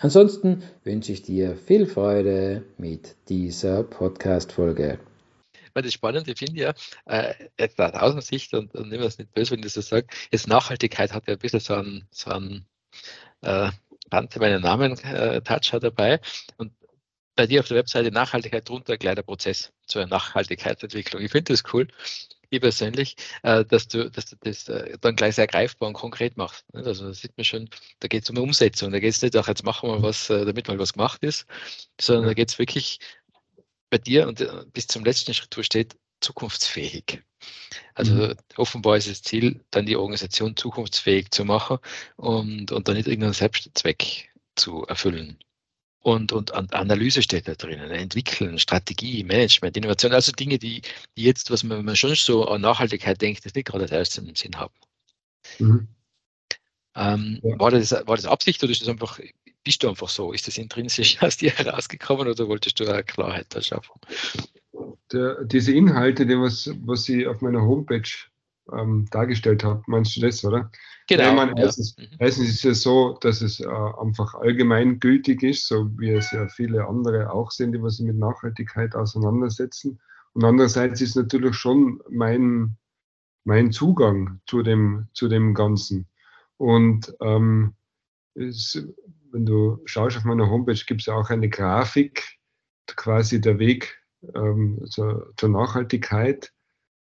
Ansonsten wünsche ich dir viel Freude mit dieser Podcast-Folge. Das Spannende finde ich ja, äh, jetzt aus Außensicht und, und nimm das nicht böse, wenn ich das so sage, jetzt Nachhaltigkeit hat ja ein bisschen so einen, so einen äh, kannte meinen Namen äh, dabei und bei dir auf der Webseite Nachhaltigkeit drunter ein kleiner Prozess zur Nachhaltigkeitsentwicklung. Ich finde das cool ich persönlich, äh, dass du, dass du das äh, dann gleich sehr greifbar und konkret machst. Also da sieht man schon, da geht es um Umsetzung. Da geht es nicht auch, jetzt machen wir was, äh, damit mal was gemacht ist, sondern da geht es wirklich bei dir und bis zum letzten Schritt, wo steht, zukunftsfähig. Also mhm. offenbar ist das Ziel, dann die Organisation zukunftsfähig zu machen und, und dann nicht irgendeinen Selbstzweck zu erfüllen und, und, und Analyse steht da drinnen, Entwickeln, Strategie, Management, Innovation, also Dinge, die, die jetzt, was man, man schon so an Nachhaltigkeit denkt, das nicht gerade das erste im Sinn haben. Mhm. Ähm, ja. war, das, war das Absicht oder ist das einfach, bist du einfach so? Ist das intrinsisch aus dir herausgekommen oder wolltest du eine Klarheit da schaffen? Der, diese Inhalte, die was, was ich auf meiner Homepage ähm, dargestellt habe. Meinst du das, oder? Genau. Ja, ich meine, erstens, ja. Mhm. erstens ist es so, dass es äh, einfach allgemein gültig ist, so wie es ja viele andere auch sind, die sich mit Nachhaltigkeit auseinandersetzen. Und andererseits ist natürlich schon mein, mein Zugang zu dem, zu dem Ganzen. Und ähm, es, wenn du schaust auf meiner Homepage, gibt es auch eine Grafik, quasi der Weg ähm, zur, zur Nachhaltigkeit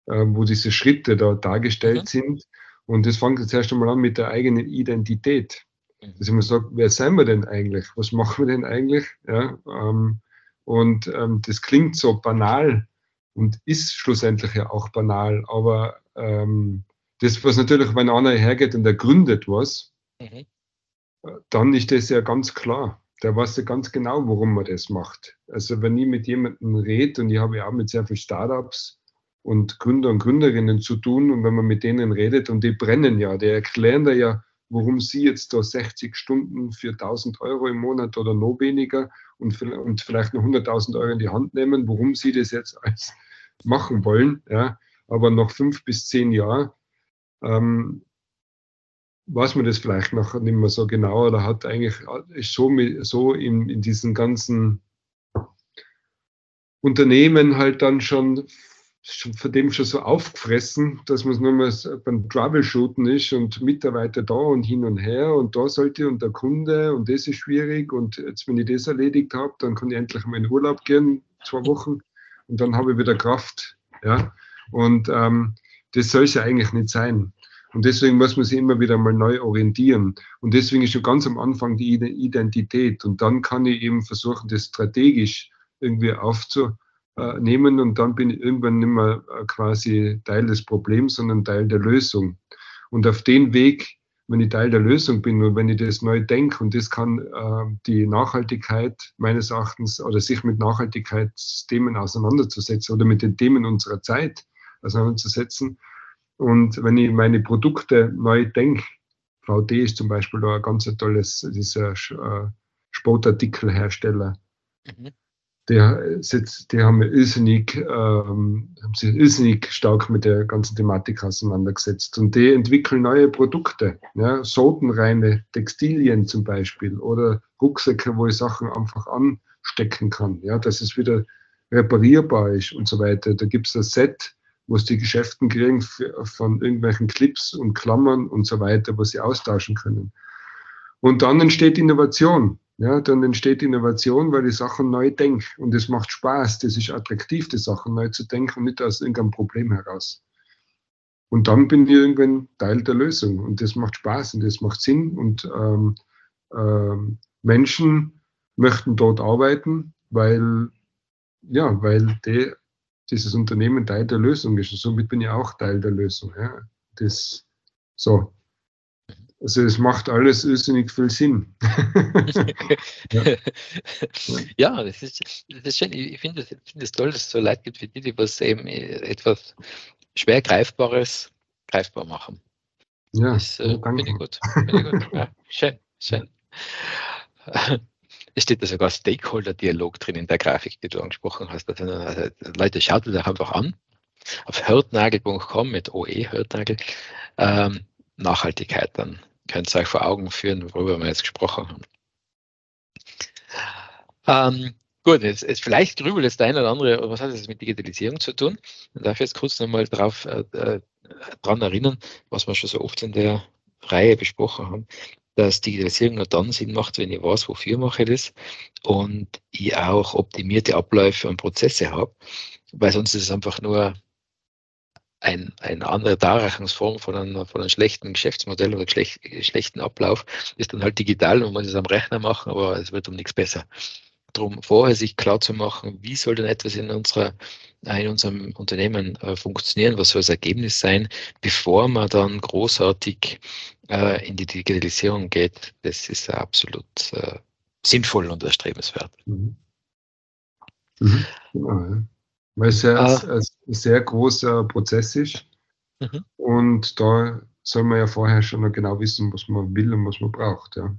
wo diese Schritte da dargestellt mhm. sind. Und das fängt jetzt erst einmal an mit der eigenen Identität. Mhm. Dass ich mir sage, wer sind wir denn eigentlich? Was machen wir denn eigentlich? Ja, ähm, und ähm, das klingt so banal und ist schlussendlich ja auch banal, aber ähm, das, was natürlich, wenn einer hergeht und er gründet was, mhm. dann ist das ja ganz klar. Der weiß ja ganz genau, warum man das macht. Also wenn ich mit jemandem rede, und ich habe ja auch mit sehr vielen Startups und Gründer und Gründerinnen zu tun. Und wenn man mit denen redet, und die brennen ja, die erklären da ja, warum sie jetzt da 60 Stunden für 1000 Euro im Monat oder noch weniger und, und vielleicht noch 100.000 Euro in die Hand nehmen, warum sie das jetzt alles machen wollen. Ja. Aber nach fünf bis zehn Jahren ähm, weiß man das vielleicht noch nicht mehr so genau oder hat eigentlich ist so, so in, in diesen ganzen Unternehmen halt dann schon von dem schon so aufgefressen, dass man es nur mal beim Troubleshooten ist und Mitarbeiter da und hin und her und da sollte und der Kunde und das ist schwierig und jetzt, wenn ich das erledigt habe, dann kann ich endlich mal in Urlaub gehen, zwei Wochen und dann habe ich wieder Kraft. Ja? Und ähm, das soll es ja eigentlich nicht sein. Und deswegen muss man sich immer wieder mal neu orientieren. Und deswegen ist schon ganz am Anfang die Identität. Und dann kann ich eben versuchen, das strategisch irgendwie aufzu, äh, nehmen und dann bin ich irgendwann nicht mehr äh, quasi Teil des Problems, sondern Teil der Lösung. Und auf den Weg, wenn ich Teil der Lösung bin und wenn ich das neu denke und das kann äh, die Nachhaltigkeit meines Erachtens oder sich mit Nachhaltigkeitsthemen auseinanderzusetzen oder mit den Themen unserer Zeit auseinanderzusetzen. Und wenn ich meine Produkte neu denke, VD ist zum Beispiel da ein ganz tolles, dieser äh, Sportartikelhersteller. Mhm die, die haben irrsinnig, ähm, haben sich irrsinnig stark mit der ganzen Thematik auseinandergesetzt. Und die entwickeln neue Produkte, ja, sotenreine Textilien zum Beispiel oder Rucksäcke, wo ich Sachen einfach anstecken kann, ja, dass es wieder reparierbar ist und so weiter. Da gibt es ein Set, wo es die Geschäften kriegen von irgendwelchen Clips und Klammern und so weiter, was sie austauschen können. Und dann entsteht Innovation. Ja, dann entsteht Innovation, weil ich Sachen neu denke. Und es macht Spaß, das ist attraktiv, die Sachen neu zu denken und nicht aus irgendeinem Problem heraus. Und dann bin ich irgendwann Teil der Lösung. Und das macht Spaß und das macht Sinn. Und ähm, ähm, Menschen möchten dort arbeiten, weil, ja, weil die, dieses Unternehmen Teil der Lösung ist. Und somit bin ich auch Teil der Lösung. Ja. Das, so. Also es macht alles irrsinnig viel Sinn. ja. ja, das ist, das ist schön. Ich finde es find toll, dass es so Leute gibt wie die, die was eben etwas schwer Greifbares greifbar machen. Ja, das äh, finde ich gut. Find ich gut. Ja, schön, schön. Es steht da sogar Stakeholder-Dialog drin in der Grafik, die du angesprochen hast. Also, also Leute, schaut euch einfach an. Auf hörtnagel.com mit OE Hörtnagel. Ähm, Nachhaltigkeit, dann könnt ihr euch vor Augen führen, worüber wir jetzt gesprochen haben. Ähm, gut, jetzt, jetzt vielleicht grübelt jetzt der eine oder andere, was hat das mit Digitalisierung zu tun? Ich darf jetzt kurz nochmal darauf äh, äh, erinnern, was wir schon so oft in der Reihe besprochen haben dass Digitalisierung nur dann Sinn macht, wenn ich weiß, wofür mache ich das und ich auch optimierte Abläufe und Prozesse habe, weil sonst ist es einfach nur ein, eine andere Darreichungsform von einem, von einem schlechten Geschäftsmodell oder schlecht, schlechten Ablauf ist dann halt digital und man es am Rechner machen, aber es wird um nichts besser. Darum vorher sich klar zu machen, wie soll denn etwas in unserer in unserem Unternehmen äh, funktionieren, was soll das Ergebnis sein, bevor man dann großartig äh, in die Digitalisierung geht, das ist absolut äh, sinnvoll und erstrebenswert. Mhm. Mhm. Genau, ja. Weil es ja ah. ein, sehr großer Prozess ist mhm. und da soll man ja vorher schon genau wissen, was man will und was man braucht. Ja.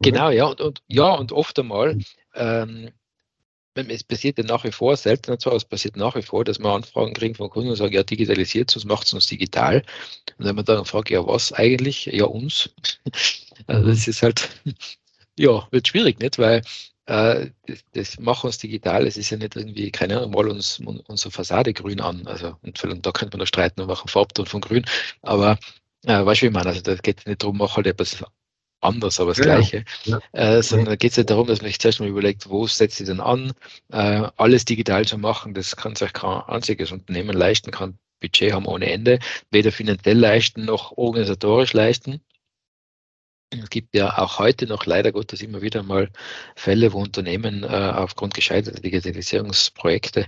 Genau, ja, und, und, ja, und oft einmal mhm. ähm, es passiert ja nach wie vor, seltener zwar, es passiert nach wie vor, dass wir Anfragen kriegen von Kunden und sagen, ja, digitalisiert, sonst macht es uns digital. Und wenn man dann fragt, ja, was eigentlich? Ja, uns. also das ist halt, ja, wird schwierig, nicht? Weil das, das macht uns digital, es ist ja nicht irgendwie, keine Ahnung, mal uns unsere Fassade grün an. Also, und, und da könnte man noch streiten und machen Farbton von grün. Aber äh, weißt du, wie ich meine? Also, da geht es nicht darum, mach halt etwas anders, aber das ja, Gleiche. Ja. Äh, sondern da geht es ja darum, dass man sich zuerst mal überlegt, wo setzt sie denn an, äh, alles digital zu machen, das kann sich kein einziges Unternehmen leisten, kann Budget haben ohne Ende, weder finanziell leisten noch organisatorisch leisten. Es gibt ja auch heute noch leider Gottes immer wieder mal Fälle, wo Unternehmen äh, aufgrund gescheiterter Digitalisierungsprojekte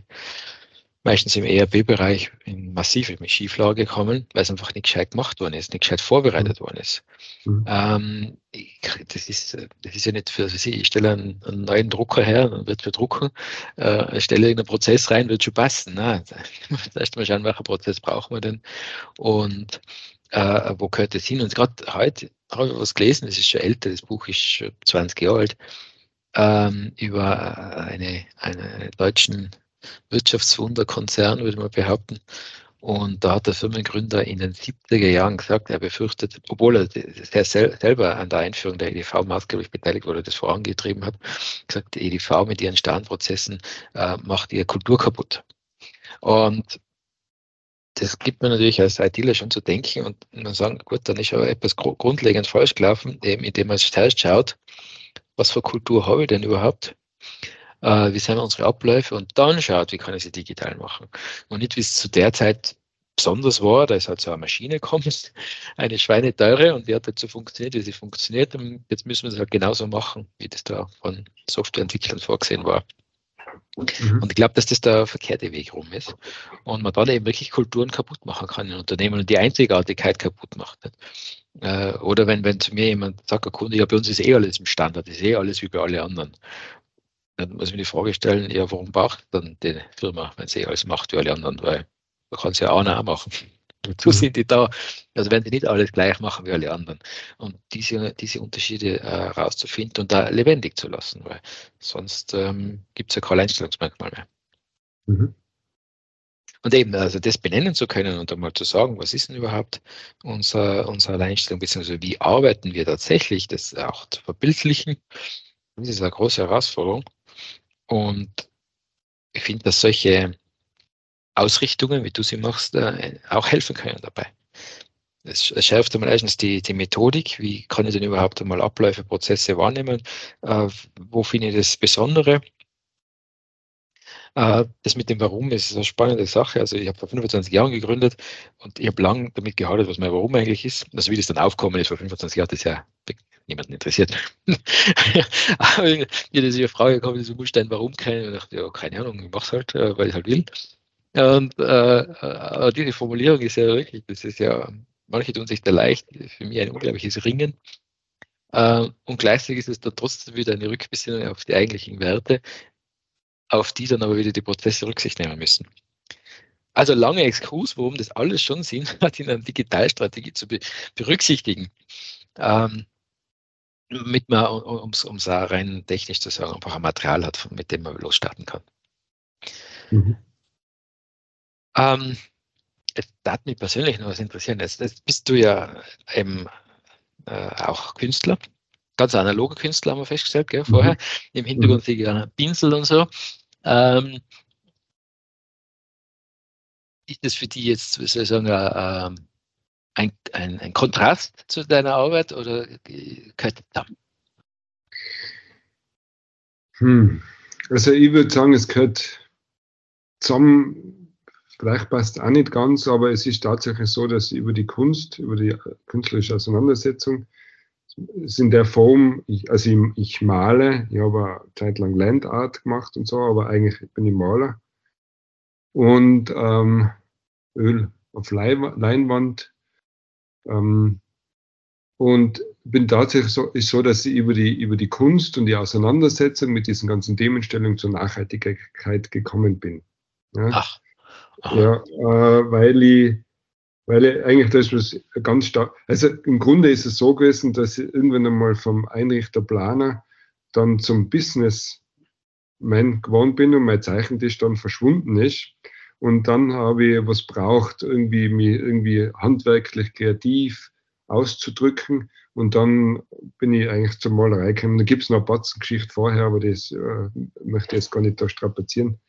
meistens im ERP-Bereich in massive Schieflage kommen, weil es einfach nicht gescheit gemacht worden ist, nicht gescheit vorbereitet worden ist. Mhm. Ähm, ich, das, ist das ist ja nicht für Sie, ich stelle einen, einen, neuen Drucker her, dann wird für drucken, äh, ich stelle irgendeinen Prozess rein, wird schon passen. Ne? Erst mal schauen, welcher Prozess brauchen wir denn und äh, wo gehört das hin? Und gerade heute habe ich was gelesen, das ist schon älter, das Buch ist schon 20 Jahre alt, ähm, über eine, eine deutschen Wirtschaftswunderkonzern, würde man behaupten. Und da hat der Firmengründer in den 70er Jahren gesagt, er befürchtet, obwohl er selber an der Einführung der EDV maßgeblich beteiligt wurde, das vorangetrieben hat, gesagt, die EDV mit ihren Starrenprozessen äh, macht ihre Kultur kaputt. Und das gibt mir natürlich als ITler schon zu denken und man sagen, gut, dann ist aber etwas grundlegend falsch gelaufen, eben indem man sich zuerst schaut, was für Kultur habe ich denn überhaupt? äh, wie sind unsere Abläufe und dann schaut, wie kann ich sie digital machen. Und nicht, wie es zu der Zeit besonders war, da ist halt so eine Maschine gekommen, eine schweineteure und die hat halt so funktioniert, wie sie funktioniert. Und jetzt müssen wir es halt genauso machen, wie das da von Softwareentwicklern vorgesehen war. Mhm. Und ich glaube, dass das der verkehrte Weg rum ist. Und man dann eben wirklich Kulturen kaputt machen kann in Unternehmen und die Einzigartigkeit kaputt macht. Äh, oder wenn, wenn zu mir jemand sagt, Kunde, ja, bei uns ist eh alles im Standard, ist eh alles wie bei allen anderen. Dann muss ich mir die Frage stellen, ja, warum braucht dann die Firma, wenn sie alles macht wie alle anderen? Weil man kann es ja auch noch machen. Wozu mhm. sind die da? Also wenn die nicht alles gleich machen wie alle anderen. Und diese, diese Unterschiede äh, rauszufinden und da lebendig zu lassen, weil sonst ähm, gibt es ja kein Einstellungsmerkmal mehr. Mhm. Und eben, also das benennen zu können und einmal zu sagen, was ist denn überhaupt unser, unsere Alleinstellung, beziehungsweise wie arbeiten wir tatsächlich, das auch zu verbildlichen, das ist eine große Herausforderung. Und ich finde, dass solche Ausrichtungen, wie du sie machst, äh, auch helfen können dabei. Es, schärft einmal erstens die, die Methodik, wie kann ich denn überhaupt einmal Abläufe, Prozesse wahrnehmen, äh, wo finde ich das Besondere. Äh, das mit dem Warum ist eine spannende Sache. Also ich habe vor 25 Jahren gegründet und ich habe lange damit gehadert, was mein Warum eigentlich ist. Also wie das dann aufkommen ist vor 25 Jahren, das ist ja niemanden interessiert. Aber mir ist eine Frage gekommen, so musst du dein Warum kennen. Und ich dachte, ja, keine Ahnung, ich mach's halt, äh, weil ich halt will. Und äh, äh diese Formulierung ist ja wirklich, das ist ja, manche tun sich da leicht, für mich ein unglaubliches Ringen. Äh, und gleichzeitig ist es dann trotzdem wieder eine Rückbesinnung auf die eigentlichen Werte, auf die dann aber wieder die Prozesse Rücksicht nehmen müssen. Also lange Exkurs, warum das alles schon Sinn hat, in einer Digitalstrategie zu be berücksichtigen. Ähm, mit man, um es rein technisch zu sagen, einfach ein Material hat, mit dem man losstarten kann. Mhm. Ähm, es darf mich persönlich noch was interessieren. Jetzt, jetzt bist du ja eben äh, auch Künstler, ganz analoge Künstler haben wir festgestellt, gell, vorher. Mhm. Im Hintergrund mhm. ich einen Pinsel und so. Ähm, ist das für dich jetzt sozusagen äh, ein, ein, ein, Kontrast zu deiner Arbeit oder gehört das zusammen? Hm. Also ich würde sagen, es gehört zusammen, vielleicht passt auch nicht ganz, aber es ist tatsächlich so, dass über die Kunst, über die künstlerische Auseinandersetzung, ist in der Form, ich, also ich, ich male, ich habe eine Zeit lang Landart gemacht und so, aber eigentlich bin ich Maler. Und ähm, Öl auf Leinwand. Ähm, und bin tatsächlich so, ist so, dass ich über die, über die Kunst und die Auseinandersetzung mit diesen ganzen Themenstellungen zur Nachhaltigkeit gekommen bin. Ja, Ach. Ja äh, weil ich, weil ich eigentlich das was ganz stark, also im Grunde ist es so gewesen, dass ich irgendwann einmal vom Einrichter Planer dann zum Businessman geworden bin und mein Zeichentisch dann verschwunden ist. Und dann habe ich was braucht, irgendwie mich irgendwie handwerklich kreativ auszudrücken. Und dann bin ich eigentlich zur Malerei gekommen. Da gibt es noch eine Batzengeschichte vorher, aber das äh, möchte ich jetzt gar nicht da strapazieren,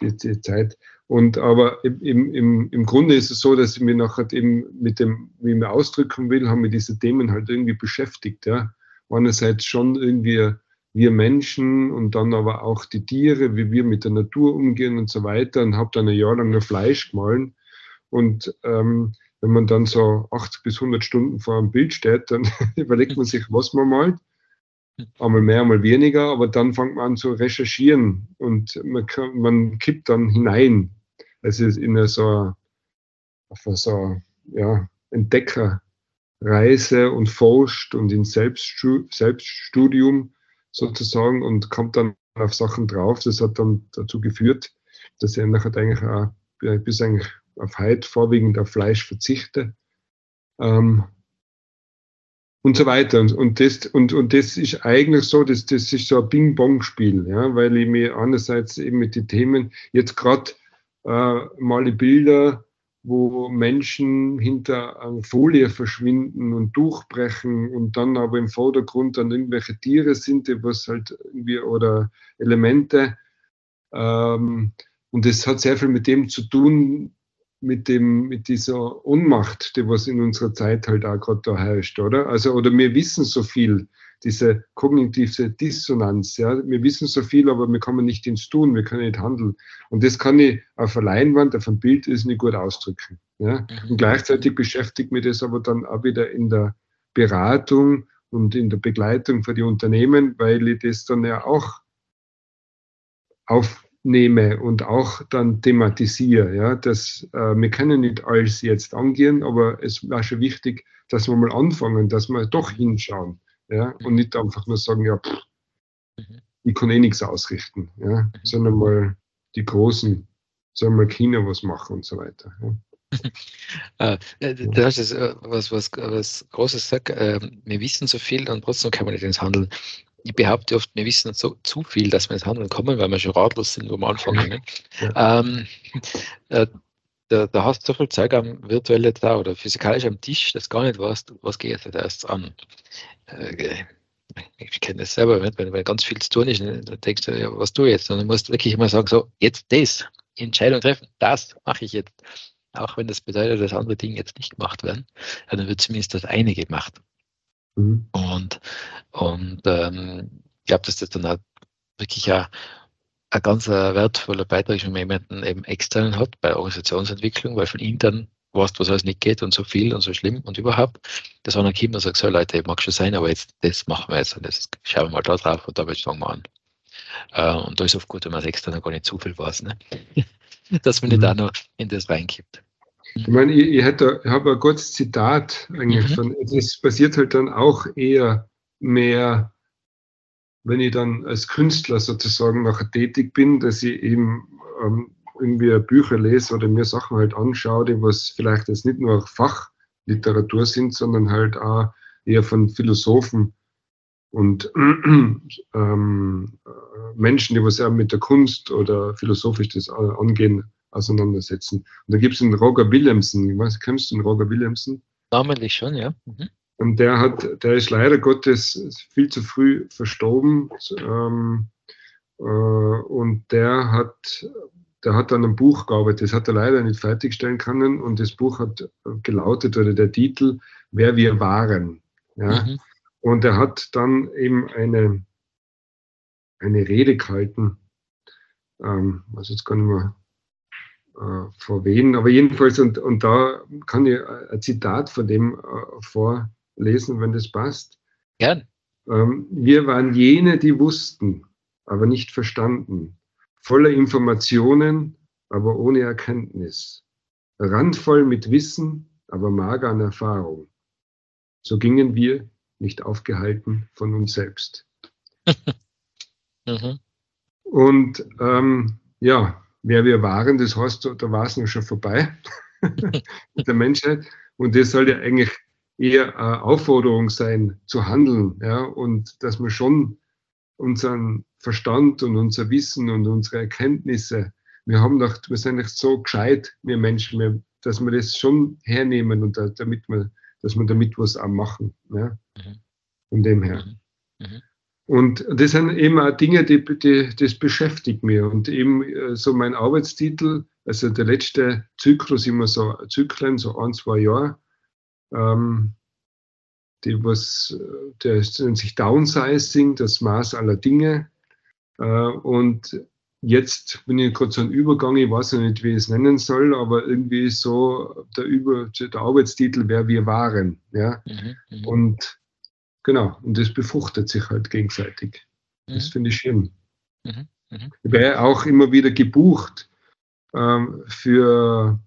die, die Zeit. Und aber im, im, im Grunde ist es so, dass ich mich nachher eben mit dem, wie ich mich ausdrücken will, haben mich diese Themen halt irgendwie beschäftigt. Ja. Einerseits schon irgendwie wir Menschen und dann aber auch die Tiere, wie wir mit der Natur umgehen und so weiter und habe dann ein Jahr lang nur Fleisch gemahlen. Und ähm, wenn man dann so 80 bis 100 Stunden vor einem Bild steht, dann überlegt man sich, was man malt. Einmal mehr, einmal weniger, aber dann fängt man an zu recherchieren und man, kann, man kippt dann hinein. Es ist in so, so ja, Entdeckerreise und forscht und in Selbststudium sozusagen und kommt dann auf Sachen drauf. Das hat dann dazu geführt, dass ich nachher eigentlich auch bis eigentlich auf heute vorwiegend auf Fleisch verzichte. Ähm, und so weiter. Und, und, das, und, und das ist eigentlich so, das, das ist so ein Bing-Bong-Spiel, ja, weil ich mir einerseits eben mit den Themen jetzt gerade äh, male Bilder wo Menschen hinter einer Folie verschwinden und durchbrechen und dann aber im Vordergrund dann irgendwelche Tiere sind, was halt irgendwie oder Elemente. Ähm, und das hat sehr viel mit dem zu tun, mit dem, mit dieser Ohnmacht, die was in unserer Zeit halt auch gerade da herrscht, oder? Also, oder wir wissen so viel, diese kognitive Dissonanz. Ja? Wir wissen so viel, aber wir kommen nicht ins Tun, wir können nicht handeln. Und das kann ich auf einer Leinwand, auf einem Bild ist nicht gut ausdrücken. Ja? Mhm. Und gleichzeitig beschäftigt mich das aber dann auch wieder in der Beratung und in der Begleitung für die Unternehmen, weil ich das dann ja auch aufnehme und auch dann thematisiere. Ja, dass äh, wir können nicht alles jetzt angehen, aber es war schon wichtig, dass wir mal anfangen, dass wir doch hinschauen ja, und nicht einfach nur sagen, ja, pff, mhm. ich kann eh nichts ausrichten, ja, mhm. sondern mal die Großen, sollen mal China was machen und so weiter. Ja. Ah, äh, du hast jetzt äh, was, was, was Großes gesagt, äh, wir wissen so viel und trotzdem kann man nicht ins Handeln. Ich behaupte oft, wir wissen so zu viel, dass wir ins Handeln kommen, weil wir schon ratlos sind, wo wir anfangen. Ne? Ja. Ähm, äh, da, da, hast du so viel Zeug am virtuellen da oder physikalisch am Tisch, dass gar nicht weißt, was geht da erst an. Äh, ich kenne das selber, wenn, wenn ganz viel zu tun ist, dann denkst du, ja, was tue ich jetzt? Und du musst wirklich immer sagen, so, jetzt das, Entscheidung treffen, das mache ich jetzt. Auch wenn das bedeutet, dass andere Dinge jetzt nicht gemacht werden, dann wird zumindest das eine gemacht. Mhm. Und, und ähm, ich glaube, dass das dann auch wirklich ein, ein ganz wertvoller Beitrag ist, wenn man jemanden eben externen hat bei Organisationsentwicklung, weil von intern weißt, was alles nicht geht und so viel und so schlimm und überhaupt. Das war dann Kind und sagt, so Leute, mag schon sein, aber jetzt, das machen wir jetzt und das schauen wir mal da drauf und damit fangen wir an. Äh, und da ist oft gut, wenn man als Externer gar nicht zu viel weiß, ne? dass man mhm. nicht auch noch in das reinkippt. Ich meine, ich, ich, hätte, ich habe ein kurzes Zitat eigentlich mhm. von, das passiert halt dann auch eher mehr, wenn ich dann als Künstler sozusagen nachher tätig bin, dass ich eben ähm, irgendwie Bücher lese oder mir Sachen halt anschaue, die was vielleicht jetzt nicht nur Fachliteratur sind, sondern halt auch eher von Philosophen und ähm, Menschen, die was ja mit der Kunst oder philosophisch das angehen, auseinandersetzen. Und da gibt es den Roger Williamson. Kennst du den Roger Williamson? Namentlich schon, ja. Mhm. Und der hat, der ist leider Gottes viel zu früh verstorben. Ähm, äh, und der hat, der hat dann ein Buch gearbeitet. Das hat er leider nicht fertigstellen können. Und das Buch hat gelautet, oder der Titel, Wer wir waren. Ja? Mhm. Und er hat dann eben eine, eine Rede gehalten. Ähm, also jetzt kann ich mal äh, vor wen, aber jedenfalls, und, und da kann ich ein Zitat von dem äh, vorlesen, wenn das passt. Gern. Ähm, wir waren jene, die wussten, aber nicht verstanden, voller Informationen, aber ohne Erkenntnis, randvoll mit Wissen, aber mager an Erfahrung. So gingen wir, nicht aufgehalten von uns selbst. mhm. Und ähm, ja, wer wir waren, das heißt, da war es noch schon vorbei mit der Menschheit. Und das soll ja eigentlich eher eine Aufforderung sein, zu handeln. Ja? Und dass wir schon unseren Verstand und unser Wissen und unsere Erkenntnisse, wir haben doch, wir sind nicht so gescheit, wir Menschen, dass wir das schon hernehmen und da, damit wir, dass wir damit was auch machen. Ja? Mhm. Von dem her. Mhm. Mhm. Und das sind eben auch Dinge, die, die, das beschäftigt mich. Und eben äh, so mein Arbeitstitel, also der letzte Zyklus, immer so Zyklen, so ein, zwei Jahre, ähm, die was, der nennt sich Downsizing, das Maß aller Dinge. Äh, und jetzt bin ich gerade so ein Übergang, ich weiß noch nicht, wie ich es nennen soll, aber irgendwie so der, Über, der Arbeitstitel, wer wir waren. Ja? Mhm, mhm. und Genau, und das befruchtet sich halt gegenseitig. Mhm. Das finde ich schön. Mhm. Mhm. Ich werde auch immer wieder gebucht ähm, für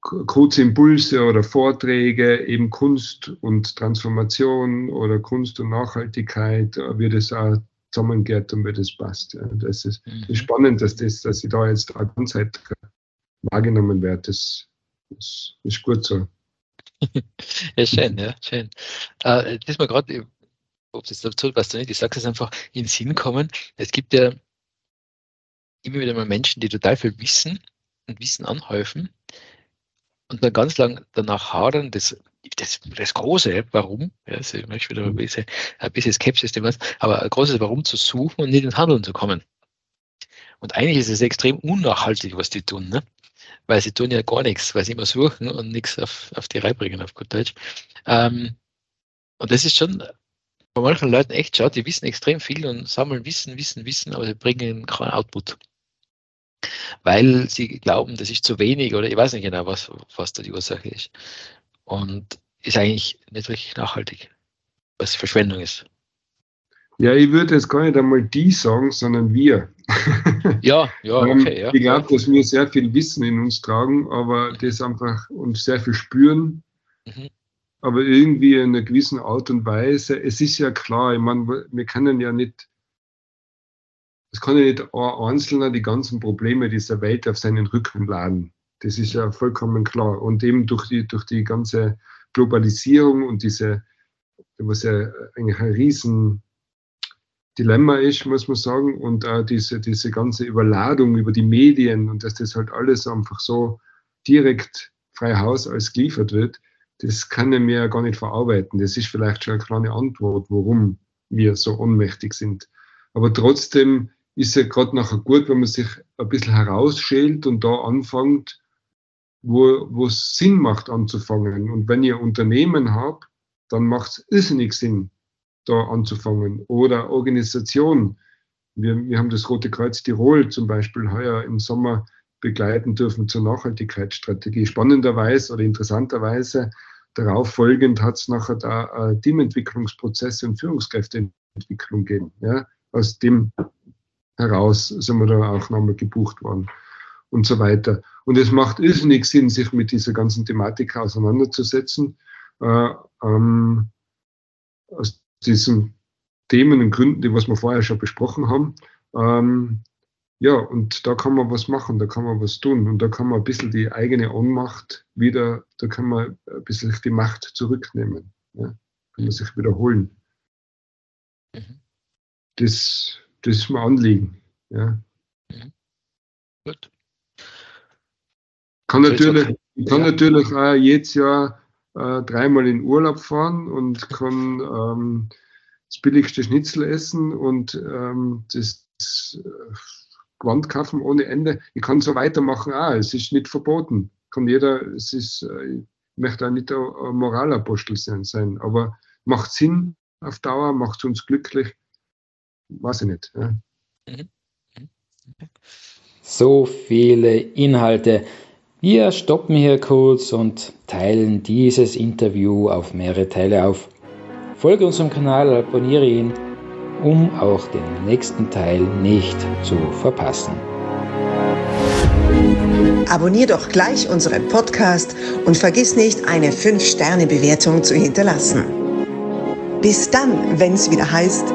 kurze Impulse oder Vorträge, eben Kunst und Transformation oder Kunst und Nachhaltigkeit, wie das auch zusammengeht und wie das passt. Das ist, mhm. ist, spannend, dass, das, dass ich da jetzt ganze Zeit wahrgenommen werde. Das, das ist gut so. ja, schön, ja, schön. Äh, das ist mir gerade, ob das dazu passt oder nicht, ich sage es einfach in den Sinn kommen. Es gibt ja immer wieder mal Menschen, die total viel wissen und Wissen anhäufen und dann ganz lang danach hadern, das, das, das große Warum, ja, also ich möchte wieder ein bisschen, ein bisschen Skepsis, aber ein großes Warum zu suchen und nicht ins Handeln zu kommen. Und eigentlich ist es extrem unnachhaltig, was die tun. Ne? weil sie tun ja gar nichts, weil sie immer suchen und nichts auf, auf die Reihe bringen, auf gut Deutsch. Ähm, und das ist schon bei manchen Leuten echt schade, die wissen extrem viel und sammeln Wissen, Wissen, Wissen, aber sie bringen keinen Output. Weil sie glauben, das ist zu wenig oder ich weiß nicht genau, was, was da die Ursache ist. Und ist eigentlich nicht wirklich nachhaltig, was Verschwendung ist. Ja, ich würde jetzt gar nicht einmal die sagen, sondern wir. Ja, ja, ähm, okay. Ja. Ich glaube, dass wir sehr viel Wissen in uns tragen, aber das einfach und sehr viel spüren. Mhm. Aber irgendwie in einer gewissen Art und Weise, es ist ja klar, ich meine, wir können ja nicht, es kann ja nicht ein Einzelner die ganzen Probleme dieser Welt auf seinen Rücken laden. Das ist ja vollkommen klar. Und eben durch die, durch die ganze Globalisierung und diese, was ja ein riesen Dilemma ist, muss man sagen, und auch diese, diese ganze Überladung über die Medien und dass das halt alles einfach so direkt frei Haus als geliefert wird, das kann ich mir ja gar nicht verarbeiten. Das ist vielleicht schon eine kleine Antwort, warum wir so ohnmächtig sind. Aber trotzdem ist ja gerade nachher gut, wenn man sich ein bisschen herausschält und da anfängt, wo, es Sinn macht anzufangen. Und wenn ihr Unternehmen habt, dann macht es irrsinnig Sinn, da anzufangen. Oder Organisationen. Wir, wir haben das Rote Kreuz Tirol zum Beispiel heuer im Sommer begleiten dürfen zur Nachhaltigkeitsstrategie. Spannenderweise oder interessanterweise darauf folgend hat es nachher da äh, Teamentwicklungsprozesse und Führungskräfteentwicklung gegeben. Ja? Aus dem heraus sind wir da auch nochmal gebucht worden. und so weiter. Und es macht irrsinnig Sinn, sich mit dieser ganzen Thematik auseinanderzusetzen. Äh, ähm, aus diesen Themen und Gründen, die was wir vorher schon besprochen haben. Ähm, ja, und da kann man was machen, da kann man was tun und da kann man ein bisschen die eigene Ohnmacht wieder, da kann man ein bisschen die Macht zurücknehmen. Ja? Kann man sich wiederholen. Mhm. Das, das ist mein Anliegen. Ja. Mhm. Gut. Kann natürlich, ich kann natürlich auch jedes Jahr äh, dreimal in Urlaub fahren und kann ähm, das billigste Schnitzel essen und ähm, das, das äh, Gewand kaufen ohne Ende. Ich kann so weitermachen, ah, es ist nicht verboten. Kann jeder, es ist, äh, ich möchte auch nicht ein Moralapostel sein, aber macht Sinn auf Dauer, macht uns glücklich, weiß ich nicht. Ja. So viele Inhalte. Wir stoppen hier kurz und teilen dieses Interview auf mehrere Teile auf. Folge unserem Kanal, abonniere ihn, um auch den nächsten Teil nicht zu verpassen. Abonnier doch gleich unseren Podcast und vergiss nicht, eine 5-Sterne-Bewertung zu hinterlassen. Bis dann, wenn es wieder heißt,